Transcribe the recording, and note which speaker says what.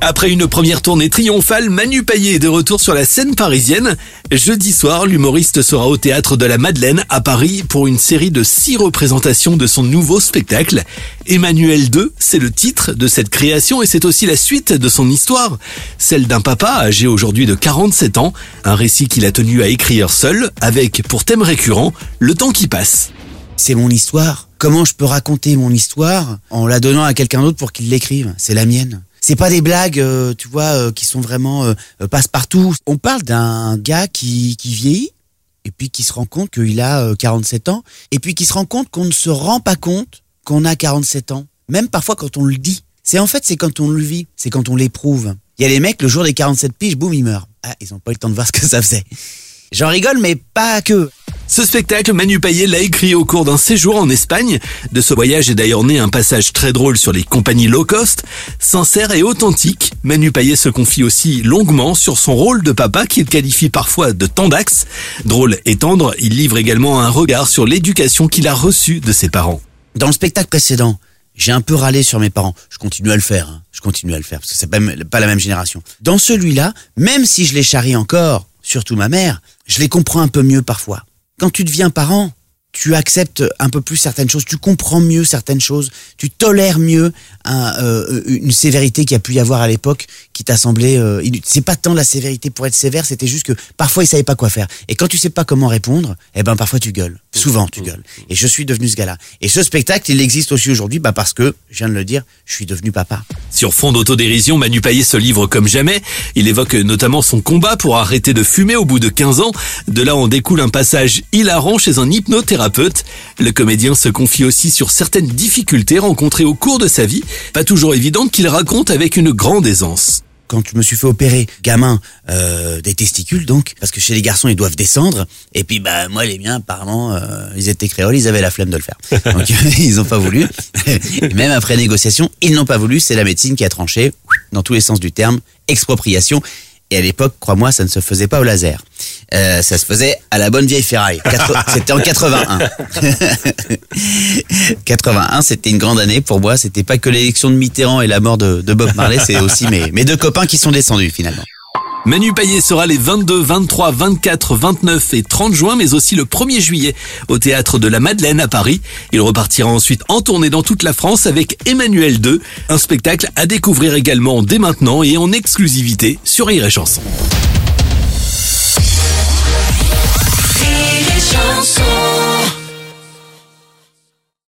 Speaker 1: Après une première tournée triomphale, Manu Payet est de retour sur la scène parisienne. Jeudi soir, l'humoriste sera au théâtre de la Madeleine à Paris pour une série de six représentations de son nouveau spectacle. Emmanuel II, c'est le titre de cette création et c'est aussi la suite de son histoire. Celle d'un papa âgé aujourd'hui de 47 ans, un récit qu'il a tenu à écrire seul avec pour thème récurrent le temps qui passe.
Speaker 2: C'est mon histoire. Comment je peux raconter mon histoire en la donnant à quelqu'un d'autre pour qu'il l'écrive? C'est la mienne. C'est pas des blagues, euh, tu vois, euh, qui sont vraiment euh, passe-partout. On parle d'un gars qui, qui vieillit et puis qui se rend compte qu'il a 47 ans et puis qui se rend compte qu'on ne se rend pas compte qu'on a 47 ans. Même parfois quand on le dit. C'est en fait, c'est quand on le vit, c'est quand on l'éprouve. Il y a les mecs, le jour des 47 piges, boum, ils meurent. Ah, ils ont pas eu le temps de voir ce que ça faisait. J'en rigole, mais pas que.
Speaker 1: Ce spectacle, Manu Payet l'a écrit au cours d'un séjour en Espagne. De ce voyage est d'ailleurs né un passage très drôle sur les compagnies low cost. Sincère et authentique, Manu Payet se confie aussi longuement sur son rôle de papa qu'il qualifie parfois de tendax. Drôle et tendre, il livre également un regard sur l'éducation qu'il a reçue de ses parents.
Speaker 2: Dans le spectacle précédent, j'ai un peu râlé sur mes parents. Je continue à le faire. Hein. Je continue à le faire parce que c'est pas, pas la même génération. Dans celui-là, même si je les charrie encore, surtout ma mère, je les comprends un peu mieux parfois quand tu deviens parent, tu acceptes un peu plus certaines choses, tu comprends mieux certaines choses, tu tolères mieux euh, une sévérité qui a pu y avoir à l'époque qui t'a semblé. Euh, c'est pas tant la sévérité pour être sévère, c'était juste que parfois ils savaient pas quoi faire. Et quand tu sais pas comment répondre, eh ben parfois tu gueules. Souvent tu gueules. Et je suis devenu ce gars-là. Et ce spectacle, il existe aussi aujourd'hui, bah parce que je viens de le dire, je suis devenu papa.
Speaker 1: Sur fond d'autodérision, Manu Payet se livre comme jamais. Il évoque notamment son combat pour arrêter de fumer au bout de 15 ans. De là en découle un passage hilarant chez un hypnothérapeute. Le comédien se confie aussi sur certaines difficultés rencontrées au cours de sa vie, pas toujours évidentes qu'il raconte avec une grande aisance
Speaker 2: quand je me suis fait opérer, gamin, euh, des testicules donc, parce que chez les garçons ils doivent descendre, et puis bah moi les miens apparemment euh, ils étaient créoles, ils avaient la flemme de le faire, donc ils ont pas voulu. même après négociation, ils n'ont pas voulu, c'est la médecine qui a tranché dans tous les sens du terme, expropriation. Et à l'époque, crois-moi, ça ne se faisait pas au laser. Euh, ça se faisait à la bonne vieille ferraille. C'était en 81. 81, c'était une grande année pour moi. C'était pas que l'élection de Mitterrand et la mort de, Bob Marley, c'est aussi mes, mes deux copains qui sont descendus finalement.
Speaker 1: Manu Payet sera les 22, 23, 24, 29 et 30 juin, mais aussi le 1er juillet au théâtre de la Madeleine à Paris. Il repartira ensuite en tournée dans toute la France avec Emmanuel II, un spectacle à découvrir également dès maintenant et en exclusivité sur Rire et Chanson.